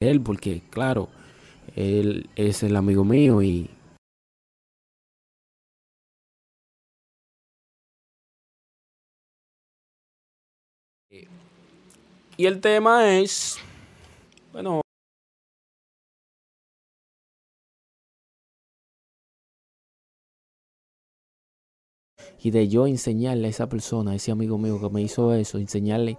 Él porque claro, él es el amigo mío y y el tema es bueno y de yo enseñarle a esa persona, a ese amigo mío que me hizo eso, enseñarle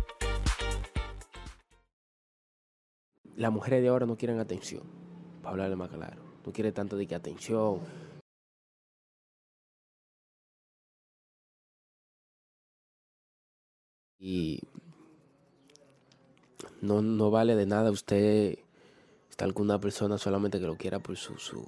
Las mujeres de ahora no quieren atención, para hablarle más claro. No quiere tanto de que atención. Y no, no vale de nada usted estar con una persona solamente que lo quiera por su, su,